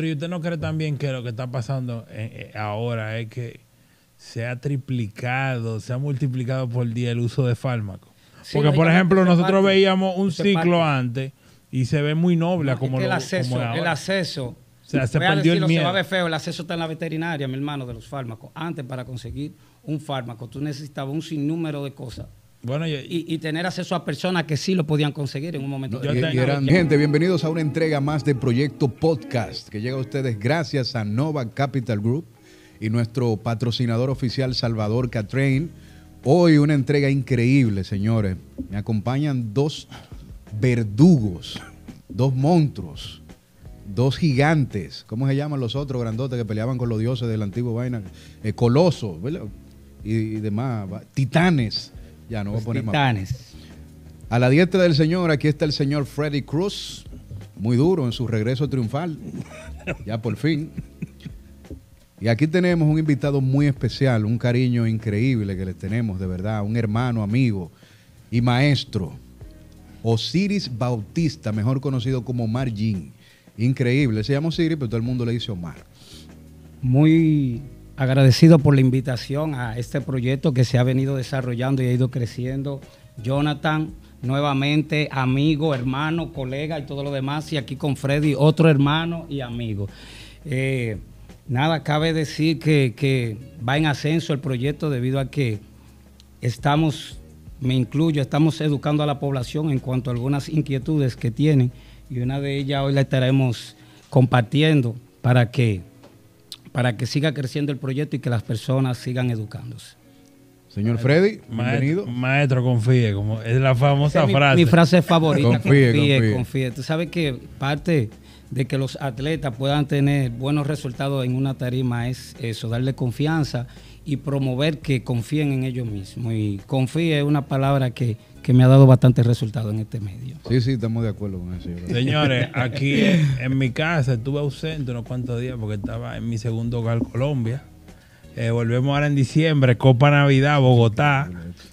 ¿y usted no cree también que lo que está pasando eh, eh, ahora es que se ha triplicado, se ha multiplicado por día el uso de fármacos? Sí, Porque, por ejemplo, nosotros parte. veíamos un ciclo parte. antes y se ve muy noble No, como, es que el lo- acceso, como el acceso. O sea, se perdió el decirlo, se va a miedo. ver feo, el acceso está en la veterinaria, mi hermano, de los fármacos. Antes, para conseguir un fármaco, tú necesitabas un sinnúmero de cosas. Bueno, y, Y, y tener acceso a personas que sí lo podían conseguir en un momento Y- eran- gente, bienvenidos a una entrega más de Proyecto Podcast que llega a ustedes gracias a Nova Capital Group y nuestro patrocinador oficial Salvador Catrain. Hoy una entrega increíble, señores. Me acompañan dos verdugos, dos monstruos, dos gigantes. ¿Cómo se llaman los otros grandotes que peleaban con los dioses del antiguo vaina? Eh, colosos, ¿verdad? Y, y demás. Titanes. Ya, no voy a poner más. A la diestra del señor, aquí está el señor Freddy Cruz, muy duro en su regreso triunfal, ya por fin. Y aquí tenemos un invitado muy especial, un cariño increíble que le tenemos, de verdad, un hermano, amigo y maestro, Osiris Bautista, mejor conocido como Omar Jean. Increíble, se llama Osiris, pero todo el mundo le dice Omar. Muy agradecido por la invitación a este proyecto que se ha venido desarrollando y ha ido creciendo. Jonathan, nuevamente amigo, hermano, colega y todo lo demás. Y aquí con Freddy, otro hermano y amigo. Eh, nada, cabe decir que, que va en ascenso el proyecto debido a que estamos, me incluyo, estamos educando a la población en cuanto a algunas inquietudes que tienen y una de ellas hoy la estaremos compartiendo para que, para que siga creciendo el proyecto y que las personas sigan educándose. Señor Freddy, maestro, bienvenido. maestro, confíe, como es la famosa mi, frase. mi frase favorita, Confíe, confíe, confíe. confíe, Tú sabes que parte de que los atletas puedan tener buenos resultados en una tarima es eso, darle confianza y promover que confíen en ellos mismos. Y confíe es una palabra que, que me ha dado bastante resultado en este medio. Sí, sí, estamos de acuerdo con eso. Señores, aquí en, en mi casa estuve ausente unos cuantos días porque estaba en mi segundo hogar, Colombia. Eh, volvemos ahora en diciembre, Copa Navidad, Bogotá.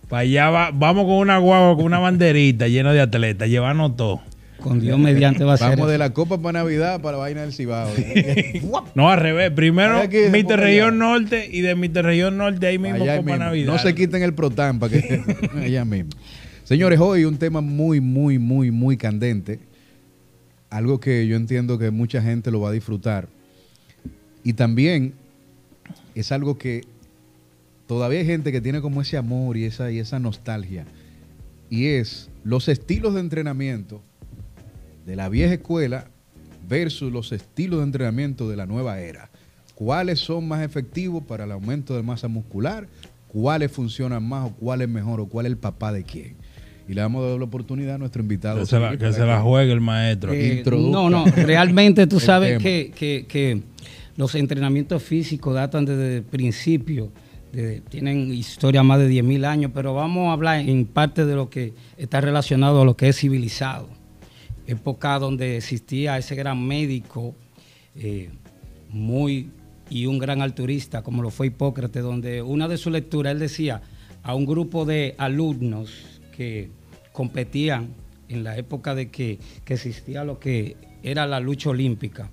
Para allá va- vamos con una guagua, con una banderita llena de atletas, llevarnos todo. Con Dios mediante va a ser. Vamos de la Copa para Navidad para la vaina del Cibao. No, al revés. Primero, Mister Región. Norte y de Mister Región Norte ahí mismo Allá Copa mismo. Navidad. No se quiten el protán para que allá mismo. Señores, hoy un tema muy, muy, muy, muy candente. Algo que yo entiendo que mucha gente lo va a disfrutar. Y también es algo que todavía hay gente que tiene como ese amor y esa, y esa nostalgia. Y es los estilos de entrenamiento de la vieja escuela versus los estilos de entrenamiento de la nueva era. ¿Cuáles son más efectivos para el aumento de masa muscular? ¿Cuáles funcionan más o cuál es mejor o cuál es el papá de quién? Y le damos la oportunidad a nuestro invitado. Que se la, Osiris que para se la juegue el maestro. Eh, introduzca no, no, realmente tú sabes que, que- que los entrenamientos físicos datan desde el principio, de- tienen historia más de 10.000 años, pero vamos a hablar en parte de lo que está relacionado a lo que es civilizado. Época donde existía ese gran médico eh, muy y un gran alturista como lo fue Hipócrates, donde una de sus lecturas él decía a un grupo de alumnos que competían en la época de que, que existía lo que era la lucha olímpica,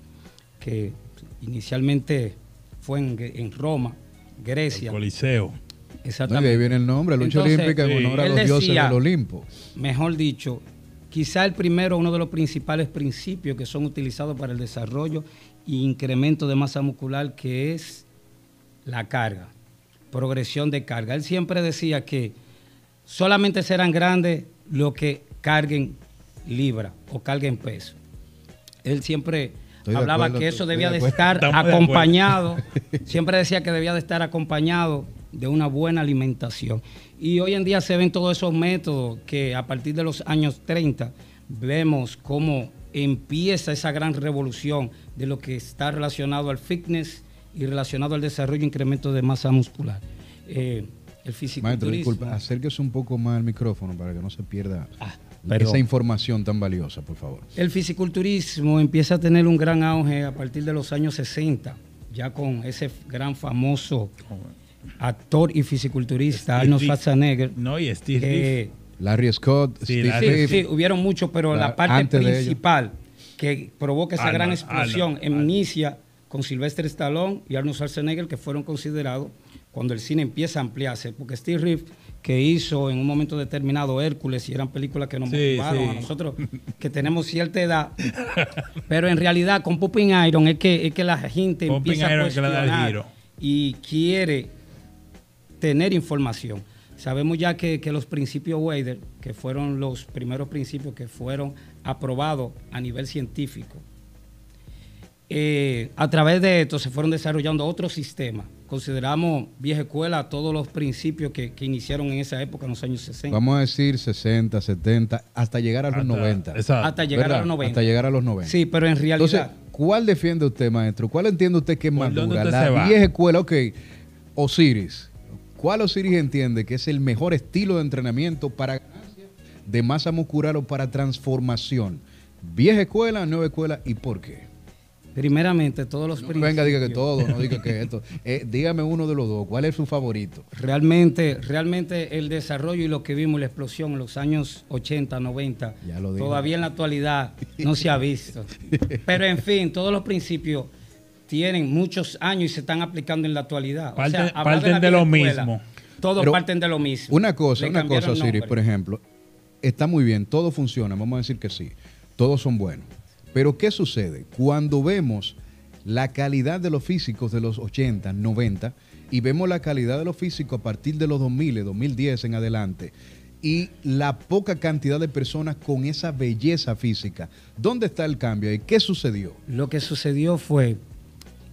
que inicialmente fue en, en Roma, Grecia. El Coliseo. No, y de Exactamente. ahí viene el nombre, lucha Entonces, olímpica en honor a los dioses del Olimpo. Mejor dicho, quizá el primero, uno de los principales principios que son utilizados para el desarrollo e incremento de masa muscular, que es la carga, progresión de carga. Él siempre decía que solamente serán grandes los que carguen libra o carguen peso. Él siempre Estoy de hablaba acuerdo, que eso debía de estar Estamos de acuerdo. acompañado, siempre decía que debía de estar acompañado de una buena alimentación. Y hoy en día se ven todos esos métodos que a partir de los años 30 vemos cómo empieza esa gran revolución de lo que está relacionado al fitness y relacionado al desarrollo e incremento de masa muscular. Eh, el Maestro, disculpa, acérquese un poco más al micrófono para que no se pierda Ah, perdón. esa información tan valiosa, por favor. El fisiculturismo empieza a tener un gran auge a partir de los años 60, ya con ese gran famoso actor y fisiculturista Arnold Schwarzenegger. No, y Steve que- Larry Scott, Sí, Steve Larry- sí, hubieron muchos, pero La- la parte principal que provoca esa gran explosión. Arnold, Arnold. Inicia con Sylvester Stallone y Arnold Schwarzenegger, que fueron considerados cuando el cine empieza a ampliarse, porque Steve Reeves, que hizo en un momento determinado Hércules, y eran películas que nos Sí, motivaron sí. a nosotros, que tenemos cierta edad, pero en realidad con Pumping Iron es que, es que la gente empieza a Iron cuestionar y quiere tener información. Sabemos ya que, que los principios Wader, que fueron los primeros principios que fueron aprobados a nivel científico, eh, a través de esto se fueron desarrollando otros sistemas. Consideramos vieja escuela todos los principios que, que iniciaron en esa época, en los años 60, Vamos a decir 60, 70, hasta llegar a los Hasta- 90. Exacto. hasta llegar ¿Verdad? a los 90. Hasta llegar a los 90. Sí, pero en realidad... Entonces, ¿cuál defiende usted, maestro? ¿Cuál entiende usted que es ¿Por más dura? La vieja escuela, ok. Osiris. ¿Cuál Osiris entiende que es el mejor estilo de entrenamiento para ganancia de masa muscular o para transformación? Vieja escuela, nueva escuela y por qué. Primeramente, todos los No principios... venga, diga que todo, no diga que esto. Eh, dígame uno de los dos. ¿Cuál es su favorito? Realmente, realmente el desarrollo y lo que vimos, la explosión en los años 80, 90, Ya lo dijo. todavía en la actualidad no se ha visto. Pero en fin, todos los principios tienen muchos años y se están aplicando en la actualidad. Parten- parten de lo escuela, mismo. Todos Pero parten de lo mismo. Una cosa, Le una cosa, nombre. por ejemplo, está muy bien, todo funciona, vamos a decir que sí, todos son buenos. Pero ¿qué sucede? Cuando vemos la calidad de los físicos de los 80, 90 y vemos la calidad de los físicos a partir de los 2000, 2010 en adelante y la poca cantidad de personas con esa belleza física, ¿dónde está el cambio y qué sucedió? Lo que sucedió fue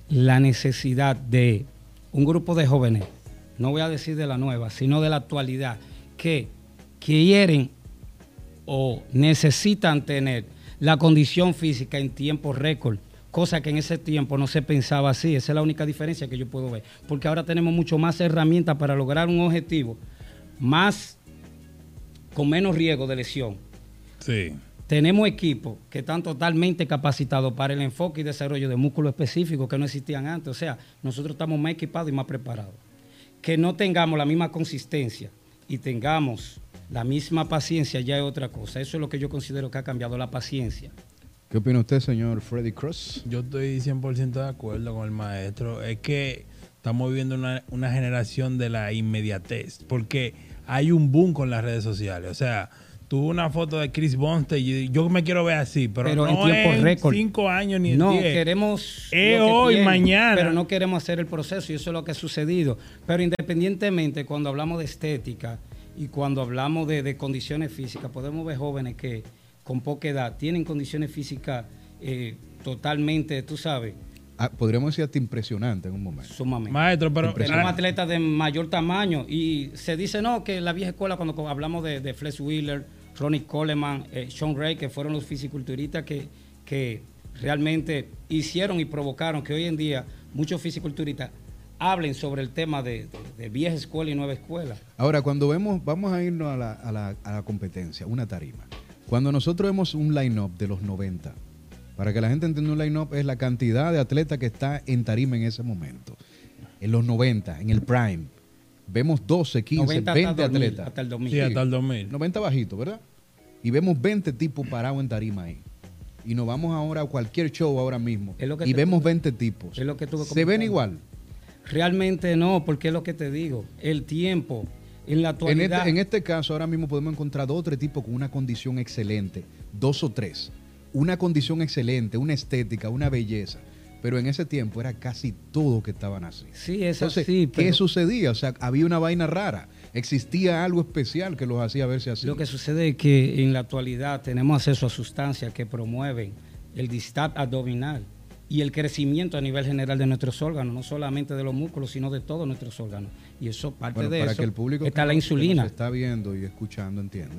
la necesidad de un grupo de jóvenes, no voy a decir de la nueva, sino de la actualidad, que quieren o necesitan tener la condición física en tiempo récord, cosa que en ese tiempo no se pensaba así. Esa es la única diferencia que yo puedo ver, porque ahora tenemos mucho más herramientas para lograr un objetivo, más con menos riesgo de lesión. Sí. Tenemos equipos que están totalmente capacitados para el enfoque y desarrollo de músculos específicos que no existían antes. O sea, nosotros estamos más equipados y más preparados. Que no tengamos la misma consistencia y tengamos la misma paciencia ya es otra cosa. Eso es lo que yo considero que ha cambiado la paciencia. ¿Qué opina usted, señor Freddy Cross? Yo estoy 100% de acuerdo con el maestro. Es que estamos viviendo una, una generación de la inmediatez, porque hay un boom con las redes sociales. O sea, tuve una foto de Chris Bonste y yo me quiero ver así, pero, Pero en no tiempo en récord. cinco años ni en No, diez. queremos. Es lo que hoy, tiene, mañana. Pero no queremos hacer el proceso y eso es lo que ha sucedido. Pero independientemente, cuando hablamos de estética y cuando hablamos de, de condiciones físicas, podemos ver jóvenes que con poca edad tienen condiciones físicas eh, totalmente, tú sabes, Ah, podríamos decir hasta impresionante en un momento. sumamente. Maestro, pero Tenemos atletas de mayor tamaño y se dice no que la vieja escuela cuando hablamos de, de Flex Wheeler, Ronnie Coleman, eh, Sean Ray, que fueron los fisiculturistas que, que realmente hicieron y provocaron que hoy en día muchos fisiculturistas hablen sobre el tema de, de- de vieja escuela y nueva escuela. Ahora, cuando vemos, vamos a irnos a la, a la- a la competencia, una tarima. Cuando nosotros vemos un line-up de los 90, para que la gente entienda un line-up es la cantidad de atletas que está en tarima en ese momento. En los 90, en el prime, vemos 12, 15, 90 hasta 20 2000, atletas. hasta el 2000. sí, hasta el 2000. 90 bajito, ¿verdad? Y vemos 20 tipos parados en tarima ahí. Y nos vamos ahora a cualquier show ahora mismo. Es lo que Y vemos 20 tipos. es lo que tuve ¿Se ven igual? Realmente no, porque es lo que te digo, el tiempo en la En actualidad... este, en este caso, ahora mismo podemos encontrar dos o tres tipos con una condición excelente, dos o tres. Una condición excelente, una estética, una belleza. Pero en ese tiempo era casi todo que estaban así. Sí, es Entonces, así, ¿qué sucedía? O sea, había una vaina rara. Existía algo especial que los hacía verse así. Lo que sucede es que en la actualidad tenemos acceso a sustancias que promueven el distat abdominal y el crecimiento a nivel general de nuestros órganos, no solamente de los músculos, sino de todos nuestros órganos. Y eso, parte Bueno, de para eso, que el público está que la que insulina. nos está viendo y escuchando entienda.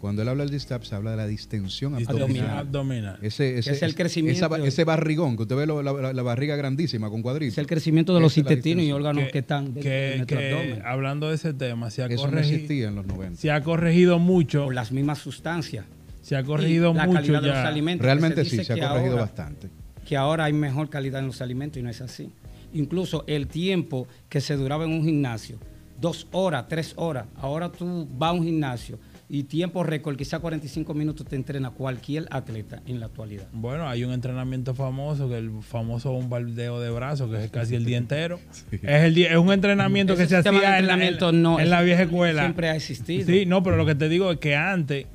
Cuando él habla del distap, se habla de la distensión abdominal. abdominal. Ese, ese, Es el crecimiento. esa ese barrigón que usted ve lo- la, la- la barriga grandísima con cuadritos. Es el crecimiento de los Esa la intestinos y órganos que, están dentro de que- nuestro que, abdomen hablando de ese tema, se ha, Eso no corregi- existía en los 90. se ha corregido mucho. por las mismas sustancias. Se ha corregido Y la mucho calidad de los alimentos. Realmente se sí, se ha corregido ahora- bastante. Que ahora hay mejor calidad en los alimentos y no es así. Incluso el tiempo que se duraba en un gimnasio, dos horas, tres horas, ahora tú vas a un gimnasio y tiempo récord, quizá 45 minutos te entrena cualquier atleta en la actualidad. Bueno, hay un entrenamiento famoso, que el famoso bombardeo de brazos, que es casi el día entero. Es, el día- es un entrenamiento que Ese se hacía en, la- en- no, en la vieja escuela. Siempre ha existido. Sí, no, pero lo que te digo es que antes,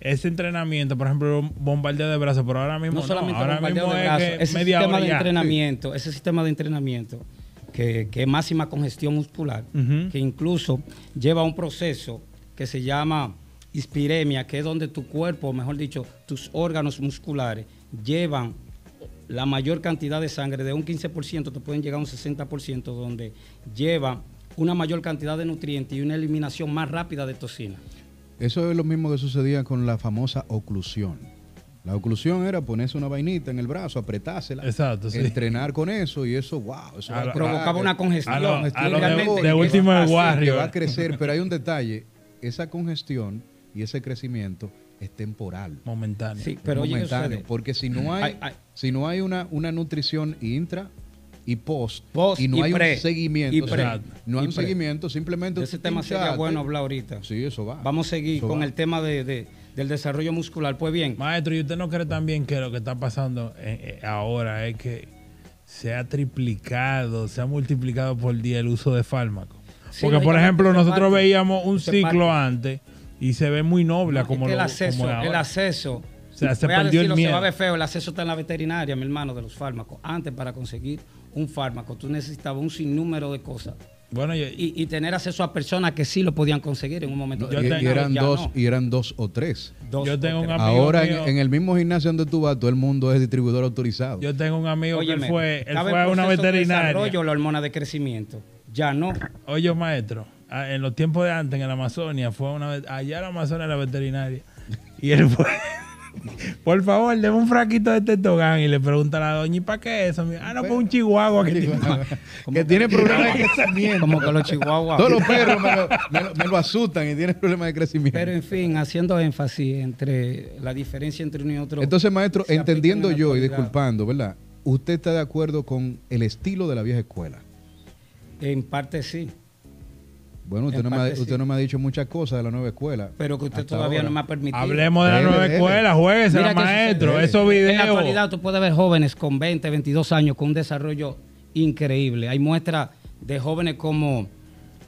ese entrenamiento, por ejemplo, bombardeo de brazos, pero ahora mismo no ahora mismo de es brazos, que ese media sistema de ya. entrenamiento, ese sistema de entrenamiento que, que es máxima congestión muscular, que incluso lleva un proceso que se llama hispiremia, que es donde tu cuerpo, mejor dicho, tus órganos musculares llevan la mayor cantidad de sangre, de un 15% te pueden llegar a un 60%, donde lleva una mayor cantidad de nutrientes y una eliminación más rápida de toxinas. Eso es lo mismo que sucedía con la famosa oclusión. La oclusión era ponerse una vainita en el brazo, apretársela, Exacto, sí. entrenar con eso y eso, wow, eso A va lo- a Provocaba una congestión. a lo- a lo Y de- último que va a crecer, pero hay un detalle, esa congestión y ese crecimiento es temporal. Momentáneo. Sí, pero oye, ¿qué momentáneo, porque si no hay, Ay, ay. si no hay una, una nutrición intra y post, Post y no y hay pre, un seguimiento, y o sea, no hay y un pre. seguimiento, simplemente De ese tema sería bueno hablar ahorita. Sí, eso va. Vamos a seguir Eso con va. el tema de, de- del desarrollo muscular. Pues bien, Maestro, ¿y usted no cree también que lo que está pasando eh, eh, ahora es que se ha triplicado, se ha multiplicado por día el uso de fármacos? Sí, Porque, por ejemplo, es nosotros parte. veíamos un es ciclo parte. antes y se ve muy noble es como, que el lo, acceso, como es el acceso. O sea, se voy a perdió el decirlo, Se va a miedo. ver feo, el acceso está en la veterinaria, mi hermano, de los fármacos. Antes, para conseguir un fármaco, tú necesitabas un sinnúmero de cosas. Bueno, yo- Y, y tener acceso a personas que sí lo podían conseguir en un momento Yo y, tengo- y eran dos, no. y eran dos o tres. Dos yo o tengo un tres. amigo Ahora en, mío- en el mismo gimnasio donde tú vas, todo el mundo es distribuidor autorizado. yo tengo un amigo que él fue, él fue a una proceso de veterinaria. desarrollo la hormona de crecimiento. Ya no. Oye, maestro, en los tiempos de antes, en la Amazonia, fue a una allá en la Amazonia la veterinaria. Y él fue. Por favor, deme un fraquito de tetogán y le pregunta a la doña, ¿y para qué eso? Ah, no, pues un chihuahua que tiene- que tiene problemas de crecimiento. Como que los chihuahuas. Todos los perros me lo, me lo- me lo asustan y tienen problemas de crecimiento. Pero en fin, haciendo énfasis entre la diferencia entre uno y otro. Entonces, maestro, entendiendo en yo y disculpando, ¿verdad? ¿Usted está de acuerdo con el estilo de la vieja escuela? En parte sí, Bueno, usted, no me, ha, parte sí. usted no me ha dicho muchas cosas de la nueva escuela. pero que usted todavía ahora. no me ha permitido. Hablemos de la nueva escuela, qué maestro, sucede. esos En la videos. actualidad tú puedes ver jóvenes con 20, 22 años con un desarrollo increíble. Hay muestras de jóvenes como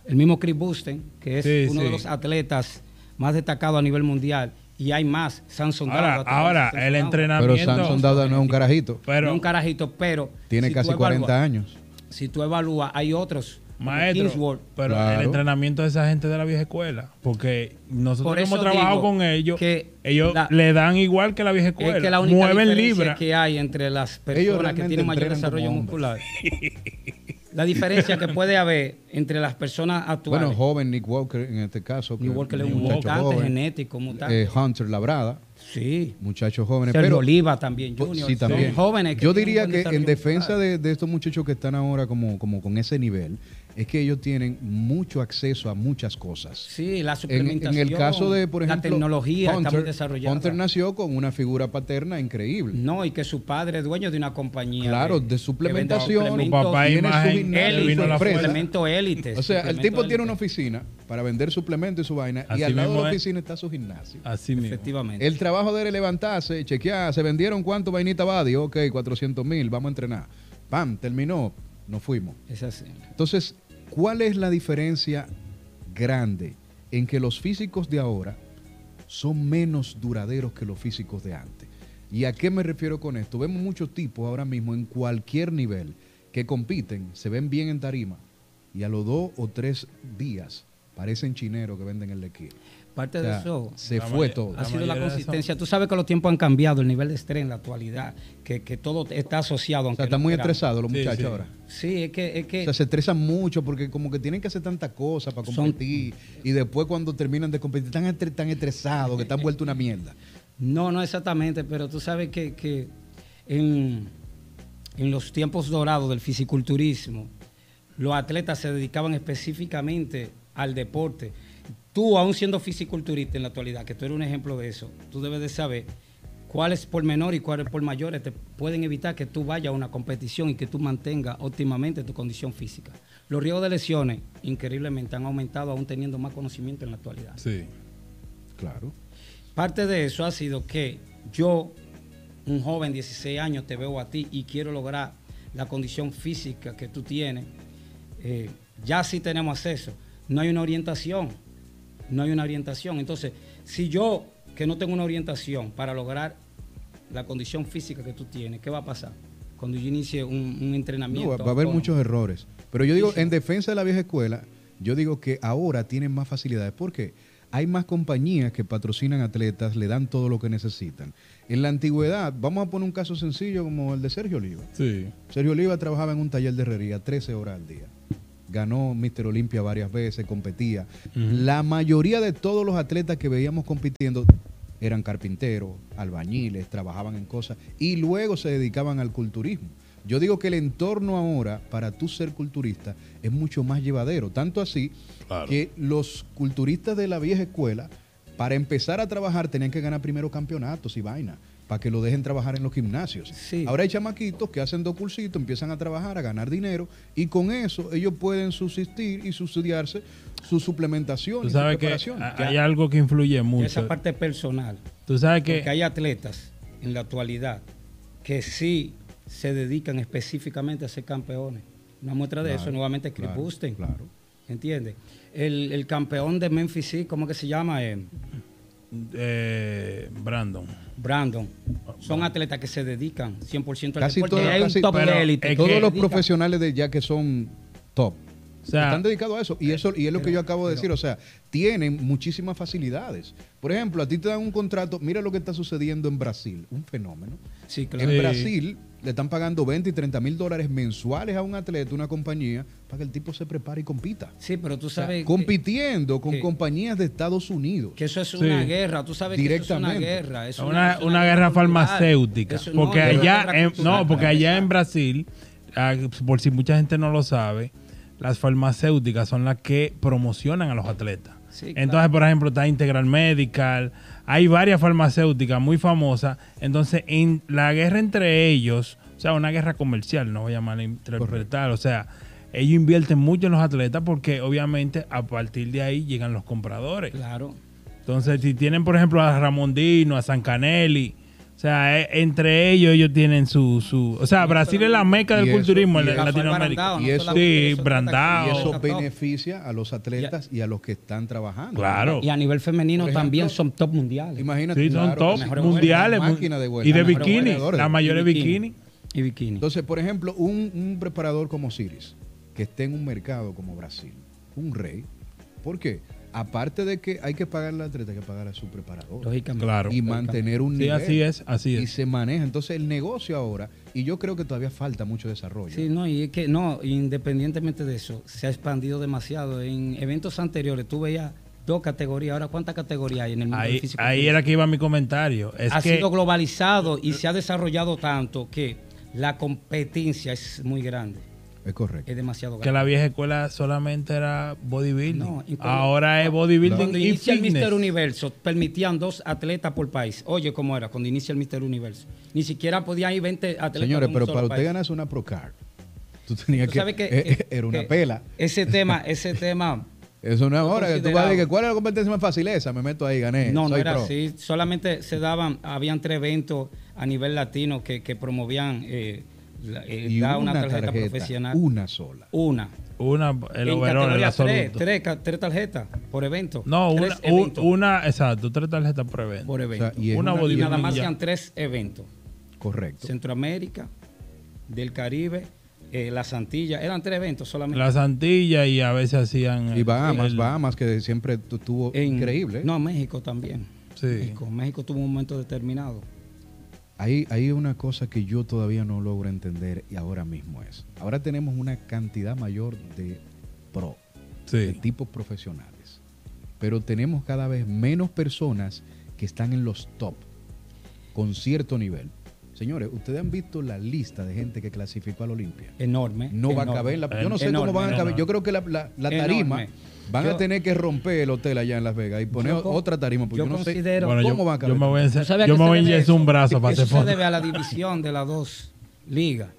el mismo Chris Busten, que es Sí, uno sí. de los atletas más destacados a nivel mundial. Y hay más. Samson Ahora, ahora, Samson el entrenamiento. Pero Samson Dauda no es un carajito. Pero, No un carajito, pero. Tiene si casi tú 40 evalúas- años. Si tú evalúas, hay otros. Maestro, Kingsworth, pero Claro. el entrenamiento de esa gente de la vieja escuela, porque nosotros Por hemos trabajado con ellos, que ellos la- le dan igual que la vieja escuela, Es que la única mueven diferencia libras. que hay entre las personas que tienen mayor desarrollo muscular. la diferencia que puede haber entre las personas actuales. Bueno, joven Nick Walker en este caso. New Walker es un muchacho mutante joven. genético, mutante. Eh, Hunter Labrada, sí. muchachos jóvenes. Sergio Pero Oliva también, Junior. Sí, también. Son jóvenes que Yo diría que en defensa de, de estos muchachos que están ahora como, como con ese nivel, es que ellos tienen mucho acceso a muchas cosas. Sí, la En, suplementación. en el caso de, por ejemplo, la tecnología está Hunter, muy desarrollada. Hunter nació con una figura paterna increíble. No, y que su padre es dueño de una compañía. Claro, de suplementación. que vende Tu suplementos papá tiene su gimnasio, suplemento élite. O sea, el tipo tiene una oficina para vender suplementos y su vaina, y al lado de la es. oficina está su gimnasio. Así mismo. Efectivamente. El trabajo de él es levantarse, chequear, se vendieron cuánto vainita Badi, ok, 400 mil, vamos a entrenar. Pam, terminó, nos fuimos. Es así. Entonces, ¿cuál es la diferencia grande en que los físicos de ahora son menos duraderos que los físicos de antes? ¿Y a qué me refiero con esto? Vemos muchos tipos ahora mismo en cualquier nivel que compiten, se ven bien en tarima y a los dos o tres días parecen chineros que venden en la esquina. Parte O sea, de eso se fue todo. ha sido la consistencia. Tú sabes que los tiempos han cambiado, el nivel de estrés en la actualidad, que, que todo está asociado. O aunque sea, están no muy estresados los Sí, muchachos sí. ahora. Sí, es que, es O que sea, se estresan mucho porque como que tienen que hacer tantas cosas para Son- competir y después cuando terminan de competir están tan estresados que están vueltos una mierda. no, no exactamente, pero tú sabes que, que en, en los tiempos dorados del fisiculturismo, los atletas se dedicaban específicamente al deporte. Tú, aún siendo fisiculturista en la actualidad, que tú eres un ejemplo de eso, tú debes de saber cuáles por menor y cuáles por mayores te pueden evitar que tú vayas a una competición y que tú mantengas óptimamente tu condición física. Los riesgos de lesiones, increíblemente, han aumentado aún teniendo más conocimiento en la actualidad. Sí. Claro. Parte de eso ha sido que yo, un joven de 16 años, te veo a ti y quiero lograr la condición física que tú tienes. Eh, ya sí tenemos acceso. No hay una orientación. No hay una orientación. Entonces, si yo, que no tengo una orientación para lograr la condición física que tú tienes, ¿qué va a pasar? Cuando yo inicie un, un entrenamiento. No, va, va a haber autónomo. muchos errores. Pero yo digo, Sí, sí. en defensa de la vieja escuela, yo digo que ahora tienen más facilidades. ¿Por qué? Hay más compañías que patrocinan atletas, le dan todo lo que necesitan. En la antigüedad, vamos a poner un caso sencillo como el de Sergio Oliva. Sí. Sergio Oliva trabajaba en un taller de herrería 13 horas al día. Ganó Mister Olimpia varias veces, competía. La mayoría de todos los atletas que veíamos compitiendo eran carpinteros, albañiles, trabajaban en cosas y luego se dedicaban al culturismo. Yo digo que el entorno ahora para tú ser culturista es mucho más llevadero, tanto así Claro. que los culturistas de la vieja escuela para empezar a trabajar tenían que ganar primero campeonatos y vaina para que lo dejen trabajar en los gimnasios. Sí. Ahora hay chamaquitos que hacen dos cursitos, empiezan a trabajar, a ganar dinero y con eso ellos pueden subsistir y subsidiarse su suplementación Tú y su sabes que hay algo que influye mucho. Esa parte personal. Tú sabes Porque que hay atletas en la actualidad que sí se dedican específicamente a ser campeones. Una muestra de Claro, eso nuevamente es Chris claro, Busten. claro. ¿Entiendes? El, el campeón de Memphis, ¿cómo que se llama? Eh, eh, Brandon. Brandon. Son atletas que se dedican 100% al Casi deporte. todo- Y hay casi- un top pero de élite. Todos los profesionales de ya que son top O sea, están dedicados a eso. Y eso y es lo que yo acabo de decir. O sea, tienen muchísimas facilidades. Por ejemplo, a ti te dan un contrato. Mira lo que está sucediendo en Brasil. Un fenómeno. Sí, claro. En Sí. Brasil le están pagando 20 y 30 mil dólares mensuales a un atleta, una compañía, para que el tipo se prepare y compita. Sí, pero tú O sea, sabes que, compitiendo con que- compañías de Estados Unidos. que eso es Sí. una guerra. Tú sabes que eso es una guerra. es una, es una guerra cultural. farmacéutica. Eso porque una allá, en, no, porque allá en Brasil, ah, por si mucha gente no lo sabe, las farmacéuticas son las que promocionan a los atletas. Sí, Entonces, claro. por ejemplo, está Integral Medical, hay varias farmacéuticas muy famosas. Entonces, en la guerra entre ellos, o sea, una guerra comercial, no voy a malinterpretar, o sea, ellos invierten mucho en los atletas porque obviamente a partir de ahí llegan los compradores. Claro. Entonces, si tienen, por ejemplo, a Ramondino, a San Canelli, sea, eh, entre ellos ellos tienen su... su o sea, Brasil es la meca del y eso- culturismo y en eso- Latinoamérica. Brandao, Y eso- solamente Sí, eso, Brandao. Y eso beneficia a los atletas y a los que están trabajando. Claro. Y a nivel femenino Por ejemplo, también son top mundiales. Imagínate. Sí, son claro, top mejores mundiales mu- máquina de y de Las mejores bikini, la mayor bikini. bikini. Y bikini. Entonces, por ejemplo, un, un preparador como Siris, que esté en un mercado como Brasil, un rey, ¿por qué? Aparte de que hay que pagarle al atleta, hay que pagar a su preparador. Lógicamente. Claro. Y mantener un Sí, nivel. así es, así Y es. se maneja. Entonces, el negocio ahora, y yo creo que todavía falta mucho desarrollo. Sí, no, y es que no, independientemente de eso, se ha expandido demasiado. En eventos anteriores tú veías dos categorías, ahora cuántas categorías hay en el mundo del Ahí, físico? ahí era que iba mi comentario. Es ha que sido globalizado y se ha desarrollado tanto que la competencia es muy grande, Es correcto. es demasiado que grande. la vieja escuela solamente era bodybuilding. No, Ahora es bodybuilding Cuando y inicia el fitness. Mister Universo, permitían dos atletas por país. Oye, ¿cómo era? Cuando inicia el Mister Universo. Ni siquiera podían ir 20 atletas Señores, pero para usted ganarse una Procard, tú tenías Tú que... sabes que, eh, que- era una que pela. Ese tema, ese tema Eso no es ahora que tú vas a decir que cuál es la competencia más fácil esa, me meto ahí, gané. No, no era pro. así. Solamente se daban, habían tres eventos a nivel latino que, que promovían eh, la- eh, Y dar una, una, tarjeta, tarjeta, profesional. una sola. Una. Una, el en overall, el tres, tres, tres tarjetas por evento. No, Tres una, eventos una, exacto, tres tarjetas por evento. por O evento. sea, y Una una- y nada más sean tres eventos. Correcto. Centroamérica, del Caribe, eh, las Antillas. Eran tres eventos solamente. Las Antillas y a veces hacían... Y el- Bahamas, el- Bahamas, que siempre tu- tuvo En- increíble. No, México también. Sí. México, México tuvo un momento determinado. Hay, hay una cosa que yo todavía no logro entender y ahora mismo es. Ahora tenemos una cantidad mayor de pro, de tipos profesionales. Pero tenemos cada vez menos personas que están en los top con cierto nivel. Señores, ustedes han visto la lista de gente que clasificó al Olimpia. Enorme. No va a caber. en la- yo no sé Enorme, cómo van a caber. enorme. Yo creo que la, la- la tarima Enorme. Van a tener que romper el hotel allá en Las Vegas y poner Yo otra tarima. Porque yo yo, no sé considero- Bueno, cómo yo, van a caber. yo me voy a, ¿Tú ense- sabes a yo me voy a debe eso? un brazo para hacer Eso se foto. debe a la división de las dos ligas.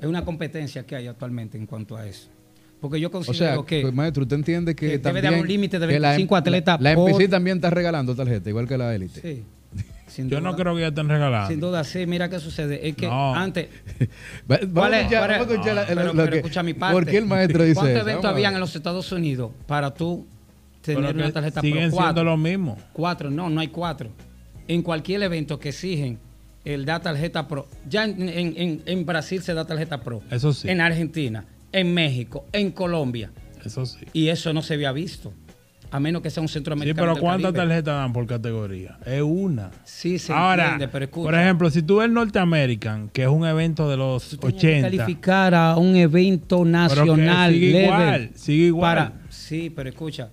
Es una competencia que hay actualmente en cuanto a eso. Porque yo O considero sea, que pues, maestro, ¿usted entiende que, que debe de también... haber un límite de que la- 25 atletas La, la por- MPC también está regalando tarjeta, igual que la élite. sí, sin Yo duda, no creo que ya estén regalando. Sin duda, sí. Mira qué sucede. Es que No. antes. Pero- lo pero que- escucha mi parte. ¿Por qué el maestro dice ¿Cuántos eventos habían en los Estados Unidos para tú tener Pero una tarjeta siguen Pro? siendo los mismos. Cuatro, no, no hay cuatro. En cualquier evento que exigen el da tarjeta Pro. Ya en, en- en- en Brasil se da tarjeta Pro. Eso sí. En Argentina, en México, en Colombia. Eso sí. Y eso no se había visto. A menos que sea un Sí, centroamericano. pero del ¿cuántas tarjetas dan por categoría? Es una. Sí, se Ahora, entiende, pero escucha. por ejemplo, si tú ves el Norte American, que es un evento de los Tú tenías 80, que calificar a un evento Pero nacional. sigue level, igual, sigue igual. Para, sí, pero escucha.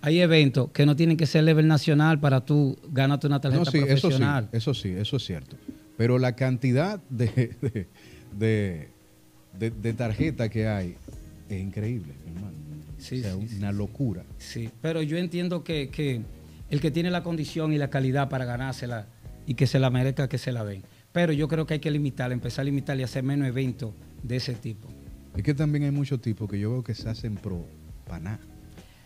Hay eventos que no tienen que ser level nacional para tú ganarte una tarjeta No, sí, eso sí, profesional. eso sí, eso es cierto. Pero la cantidad de, de, de, de- de tarjeta que hay es increíble, hermano. Sí, o sea, sí, una locura. Sí, pero yo entiendo que, que el que tiene la condición y la calidad para ganársela y que se la merezca, que se la den. Pero yo creo que hay que limitarla, empezar a limitar y hacer menos eventos de ese tipo. Es que también hay muchos tipos que yo veo que se hacen pro para nada.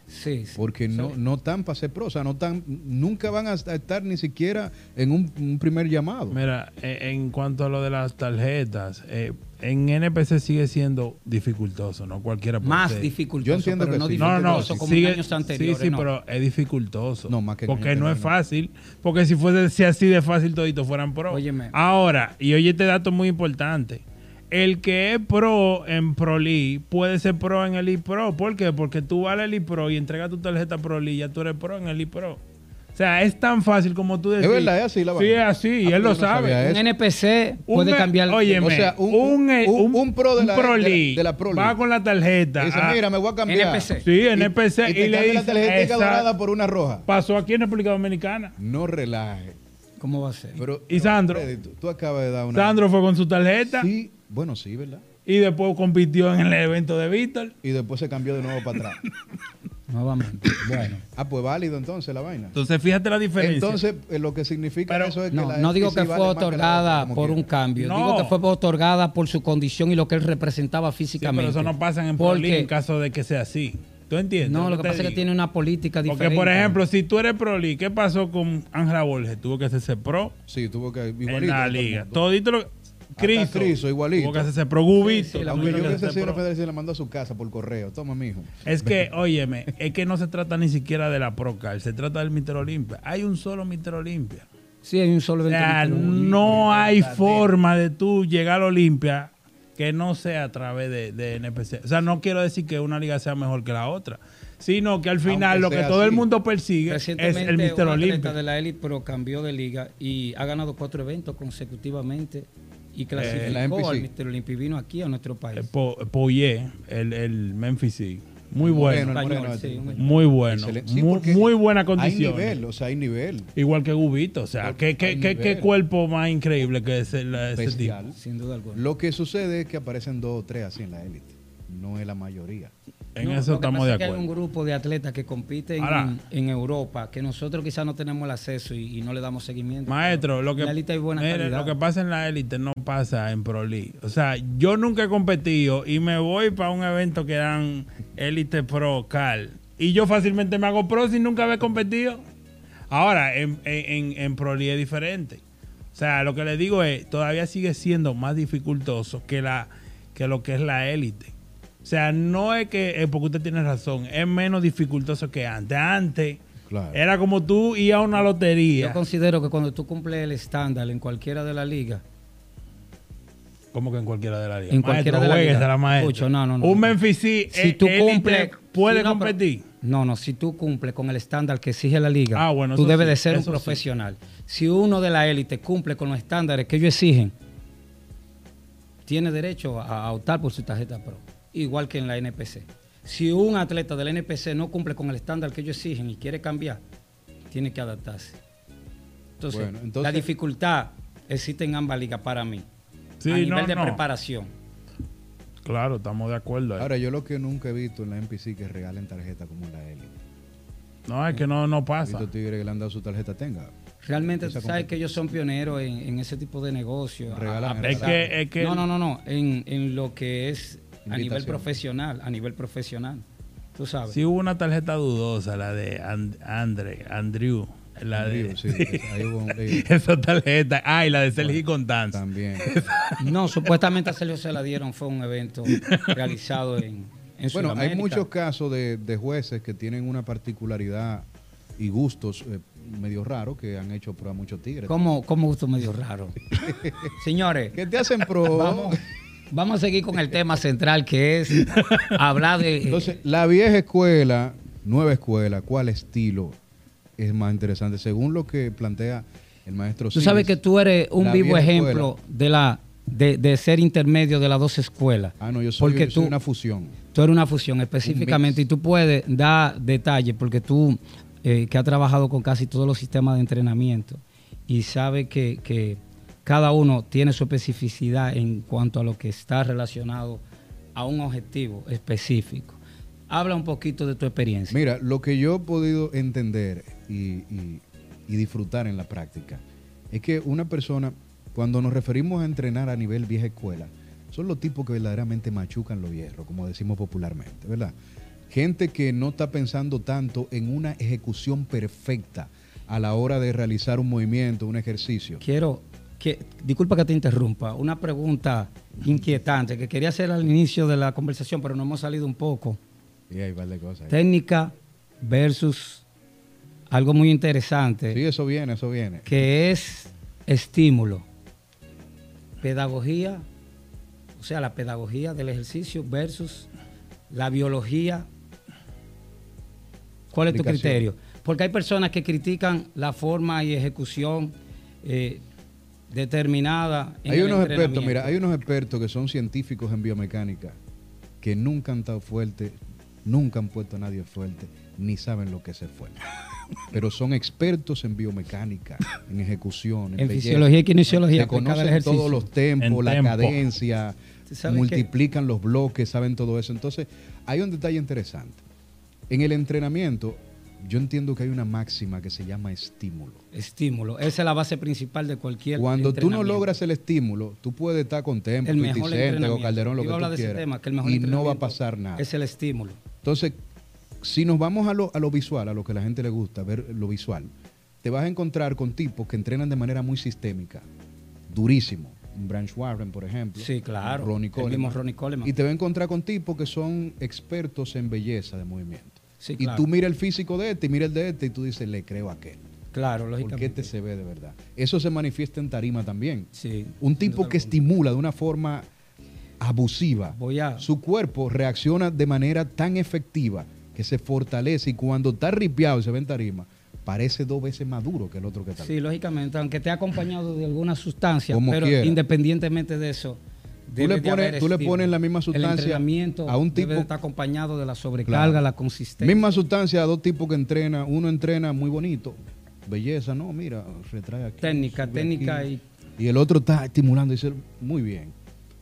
Sí, sí. Porque no, Sí. no están para ser pro, o sea, no tan, nunca van a estar ni siquiera en un, un primer llamado. Mira, e- en cuanto a lo de las tarjetas, eh, en NPC sigue siendo dificultoso, no cualquiera puede Más ser. dificultoso, Yo entiendo pero que no sí. No, no, como sigue, en años anteriores. sí, sí, no. pero es dificultoso. No, más que porque años no es fácil. Porque si fuese si así de fácil, toditos fueran pro. Óyeme. Ahora, y oye este dato muy importante. El que es pro en Pro League puede ser pro en el ePro. ¿Por qué? Porque tú vas al ePro y entregas tu tarjeta Pro League y ya tú eres pro en el ePro. O sea, es tan fácil como tú decir. verdad, es así la Sí, vaina. es así, y Ah, él lo no sabe. Un NPC Un puede e- cambiar. óyeme, O sea, un- un, un- un pro de la- de la- League de la Pro va con la tarjeta. Dice, ah, mira, me voy a cambiar. NPC. Sí, NPC. Y, Y, te le cambia la dice, tarjeta dorada por una roja. Pasó aquí en República Dominicana. No relaje. ¿Cómo va a ser? Pero, ¿Y Sandro? Freddy, tú, tú acabas de dar una... Sandro fue con su tarjeta Sí, bueno, sí, ¿verdad? y después compitió en el evento de Víctor. Y después se cambió de nuevo para atrás. Nuevamente. Bueno. Ah, pues válido entonces la vaina. Entonces, fíjate la diferencia. Entonces, eh, lo que significa Pero- eso es que No, la no digo que fue que otorgada por un cambio. No. Digo que fue otorgada por su condición y lo que él representaba Sí, físicamente. pero eso no pasa en Pro Porque- League en caso de que sea así. ¿Tú entiendes? No, lo que pasa es que tiene una política Porque, diferente. por ejemplo, si tú eres Pro League, ¿qué pasó con Ángela Borges? Tuvo que hacerse pro Sí, tuvo que... Igualito, en la que todo liga. mundo. Todito lo... Cristo. Cristo, igualito. Tuvo que hacerse pro Gubito. Sí, sí, la Aunque yo que que ese hacerse señor pro. Federación le mandó a su casa por correo. Toma, mijo. Es que, óyeme, es que no se trata ni siquiera de la Procar, se trata del Mister Olimpia. Hay un solo Mister Olimpia. Sí, hay un solo O sea, no hay forma de tú llegar a Olimpia que no sea a través de, de NPC. O sea, no quiero decir que una liga sea mejor que la otra, sino que al final lo que todo el mundo persigue es el Mister Olimpia. de la élite pero cambió de liga y ha ganado cuatro eventos consecutivamente y la clasificó al Mister Olimpia y vino aquí a nuestro Eh, país. Po- Poyet, el, el Memphis. Muy bueno. Español, sí, Muy bueno. Sí, muy, buena Hay condición. nivel, o sea, hay nivel. Igual que Gubito. O sea, ¿qué, qué, qué, qué cuerpo más increíble que ese, la- ese tipo? Sin duda alguna. Lo que sucede es que aparecen dos o tres así en la élite. No es la mayoría. En No, eso estamos de es que acuerdo. hay un grupo de atletas que compiten en, en Europa, que nosotros quizás no tenemos el acceso y, y no le damos seguimiento. Maestro, lo que, En la élite hay buena mire, calidad. lo que pasa en la élite no pasa en Pro League. O sea, yo nunca he competido y me voy para un evento que dan élite pro cal. Y yo fácilmente me hago pro sin nunca haber competido. Ahora, en, en, en- en Pro League es diferente. O sea, lo que le digo es, todavía sigue siendo más dificultoso que, la, que lo que es la élite. O sea, no es que, eh, porque usted tiene razón, es menos dificultoso que antes. Antes Claro. era como tú ir a una lotería. Yo considero que cuando tú cumples el estándar en cualquiera de las ligas, Como que en cualquiera de las ligas. En cualquiera de las juegues ligas. la maestra. Escucho, no, no, no. Un Memphis sí, si eh, tú élite cumples... puede sí, no, pero- competir. no, no, si tú cumples con el estándar que exige la liga, Ah, bueno, tú debes sí, de ser un sí. profesional. Si uno de la élite cumple con los estándares que ellos exigen, tiene derecho a, a optar por su tarjeta pro, igual que en la NPC. Si un atleta del NPC no cumple con el estándar que ellos exigen y quiere cambiar, tiene que adaptarse. Entonces, Bueno, entonces- la dificultad existe en ambas ligas para mí, Sí, a nivel no, de no. preparación. Claro, estamos de acuerdo. ahí. Ahora, yo lo que nunca he visto en la NPC que regalen tarjeta como en la élite. no, es que no, no pasa. visto tigres que le han dado su tarjeta, tenga. Realmente tú sabes que ellos son pioneros en, en ese tipo de negocios. Regalan, A- a regalan. Es que, es que no, no, no, no. En, en lo que es a nivel profesional, a nivel profesional. Tú sabes. Sí hubo una tarjeta dudosa, la de And- Andre, Andrew. La de, Andrew, sí, ahí hubo un lío. Esa tarjeta. Ah, y la de Sergi Contanza. También. No, supuestamente a Sergio se la dieron, fue un evento realizado en, en Bueno, hay muchos casos de, de jueces que tienen una particularidad y gustos eh, medio raros que han hecho prueba muchos tigres. ¿Cómo, cómo gusto medio raro? Señores, ¿Qué te hacen pro? vamos, vamos a seguir con el tema central que es hablar de... Entonces, la vieja escuela, nueva escuela, ¿cuál estilo es más interesante? Según lo que plantea el maestro Tú sabes que tú eres un vivo ejemplo de la de, de ser intermedio de las dos escuelas. Ah, no, yo soy, porque yo soy tú, una fusión. tú eres una fusión específicamente y tú puedes dar detalles porque tú eh, que has trabajado con casi todos los sistemas de entrenamiento y sabes que, que cada uno tiene su especificidad en cuanto a lo que está relacionado a un objetivo específico. Habla un poquito de tu experiencia. Mira, lo que yo he podido entender y, y- y disfrutar en la práctica es que una persona, cuando nos referimos a entrenar a nivel vieja escuela, son los tipos que verdaderamente machucan los hierros, como decimos popularmente, ¿verdad? Gente que no está pensando tanto en una ejecución perfecta a la hora de realizar un movimiento, un ejercicio. Quiero, que, disculpa que te interrumpa, una pregunta inquietante que quería hacer al inicio de la conversación, pero no hemos salido un poco. Y hay varias cosas. ahí. Técnica versus algo muy interesante, Sí, eso viene, eso viene. que es estímulo, pedagogía, o sea, la pedagogía del ejercicio versus la biología. ¿Cuál es tu criterio? Porque hay personas que critican la forma y ejecución eh, determinada. en Hay el unos expertos, mira, hay unos expertos que son científicos en biomecánica que nunca han estado fuertes, nunca han puesto a nadie fuerte, ni saben lo que es ser fuerte. Pero son expertos en biomecánica, en ejecución, en, En belleza. fisiología y kinesiología, Se al conocen todos los tempos, la tempo. cadencia, ¿Tú sabes multiplican los bloques, saben todo eso. Entonces, hay un detalle interesante. En el entrenamiento, yo entiendo que hay una máxima que se llama estímulo. Estímulo. Esa es la base principal de cualquier Cuando tú no logras el estímulo, tú puedes estar con Tempo, el Tuti mejor Center, o. Calderón, lo que tú de ese quieras. tema, que el mejor y no va a pasar nada. Es el estímulo. Entonces, si nos vamos a lo, a lo visual, a lo que a la gente le gusta, ver lo visual, te vas a encontrar con tipos que entrenan de manera muy sistémica, durísimo. Branch Warren, por ejemplo. Sí, claro. Ronnie Coleman. Ronnie Coleman. Y te va a encontrar con tipos que son expertos en belleza de movimiento. Sí, y tú miras el físico de este y miras el de este y tú dices, le creo a aquel. Claro, Porque lógicamente. este se ve de verdad. Eso se manifiesta en tarima también. Sí. Un tipo que estimula de una forma abusiva. Voy a- Su cuerpo reacciona de manera tan efectiva que se fortalece y cuando está ripiado y se ve en tarima, parece dos veces más duro que el otro que está. Sí, lógicamente, aunque te ha acompañado de alguna sustancia, Como pero quiera. independientemente de eso. Tú debe le pones- tú le pones la misma sustancia a un debe tipo- de estar acompañado de la sobrecarga, Claro. la consistencia. Misma sustancia a dos tipos que entrenan. Uno entrena muy bonito, belleza, no, mira, retrae aquí. Técnica, técnica aquí. y- Y el otro está estimulando y dice, muy bien.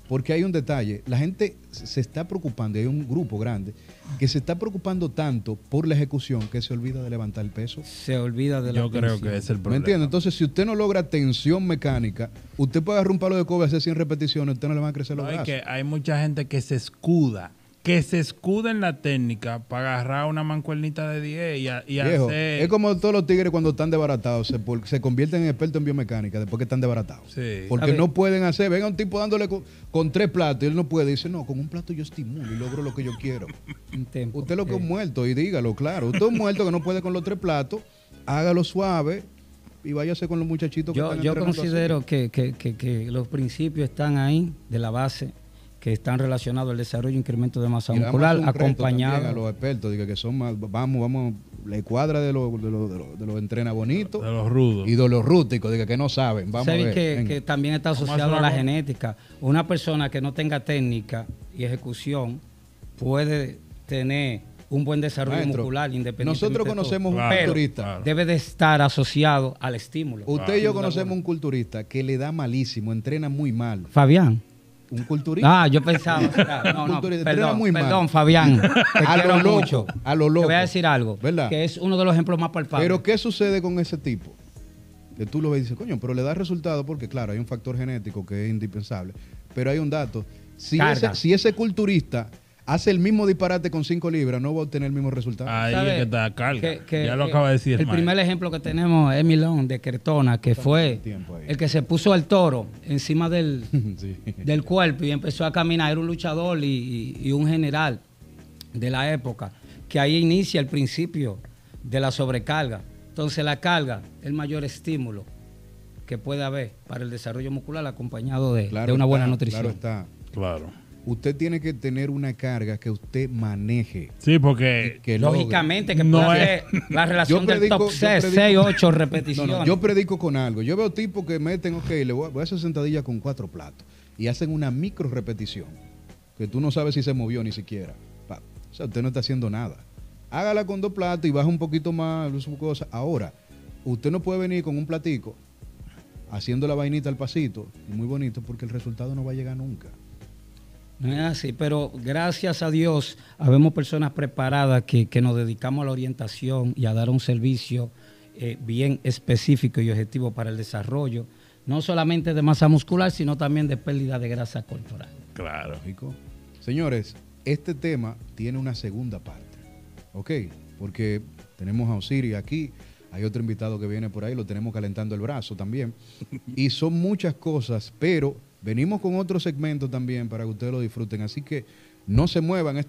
Porque hay un detalle, la gente se está preocupando, hay un grupo grande que se está preocupando tanto por la ejecución que se olvida de levantar el peso. Se olvida de la Yo creo que es el ¿Me problema. entiende? Entonces, si usted no logra tensión mecánica, usted puede agarrar un palo de cobre y hacer 100 repeticiones, usted no le van a crecer los No, brazos. que hay mucha gente que se escuda, que se escuda en la técnica para agarrar una mancuernita de 10 y, a- y Viejo, hacer... es como todos los tigres cuando están desbaratados, se, por- se convierten en expertos en biomecánica después que están desbaratados. Sí. Porque no pueden hacer, venga un tipo dándole con, con tres platos y él no puede. Dice, no, con un plato yo estimulo y logro lo que yo quiero. Usted lo que es Eh, un muerto y dígalo, claro. Usted es un muerto que no puede con los tres platos, hágalo suave y váyase con los muchachitos que Yo, están yo considero que, que- que- que los principios están ahí de la base, que están relacionados al desarrollo e incremento de masa muscular, acompañado. a los expertos, diga que son más, vamos, vamos, la cuadra de los de los, de los, de los entrena bonitos de los rudos. y de los rústicos, diga que no saben. Vamos a ¿Sabes ver. que, que también está asociado a la genética? Una persona que no tenga técnica y ejecución puede tener un buen desarrollo Maestro, muscular independientemente Nosotros conocemos un Claro, culturista. claro. Debe de estar asociado al estímulo. Usted y yo conocemos un culturista que le da malísimo, entrena muy mal. Fabián. Un culturista. Ah, yo pensaba. No, no, perdón, mal. perdón, Fabián. Te A lo quiero loco, mucho. a lo Te loco. voy a decir algo. ¿Verdad? Que es uno de los ejemplos más palpables. Pero ¿qué sucede con ese tipo? Que tú lo ves y dices, coño, pero le da resultado porque, claro, hay un factor genético que es indispensable. Pero hay un dato, Si ese, si ese culturista hace el mismo disparate con 5 libras, no va a obtener el mismo resultado. Ahí ¿Sabe? es que está carga. Que- que- ya lo que acaba de decir. El maestro. primer ejemplo que tenemos es Milón de Kertona, que fue el que se puso el toro encima del, Sí. del cuerpo y empezó a caminar. Era un luchador y, y- y un general de la época, que ahí inicia el principio de la sobrecarga. Entonces la carga es el mayor estímulo que puede haber para el desarrollo muscular acompañado de, Claro de una buena está, nutrición. Claro está. Claro. Usted tiene que tener una carga que usted maneje. Sí, porque Que. Lógicamente que No puede es- la relación Yo del top yo 6, predico- 6, 8 No, repeticiones. no, yo predico con algo. Yo veo tipos que meten, ok, le voy, a- voy a hacer sentadilla con cuatro platos y hacen una micro repetición que tú no sabes si se movió ni siquiera. O sea, usted no está haciendo nada. Hágala con dos platos y baja un poquito más su cosa. Ahora, usted no puede venir con un platico haciendo la vainita al pasito muy bonito porque el resultado no va a llegar nunca. No es así, pero gracias a Dios habemos personas preparadas que, que nos dedicamos a la orientación y a dar un servicio eh, bien específico y objetivo para el desarrollo, no solamente de masa muscular, sino también de pérdida de grasa corporal. Claro. Lógico. Señores, este tema tiene una segunda parte. ¿Ok? Porque tenemos a Osiris aquí, hay otro invitado que viene por ahí, lo tenemos calentando el brazo también. Y son muchas cosas, pero venimos con otro segmento también para que ustedes lo disfruten. Así que no se muevan. Esto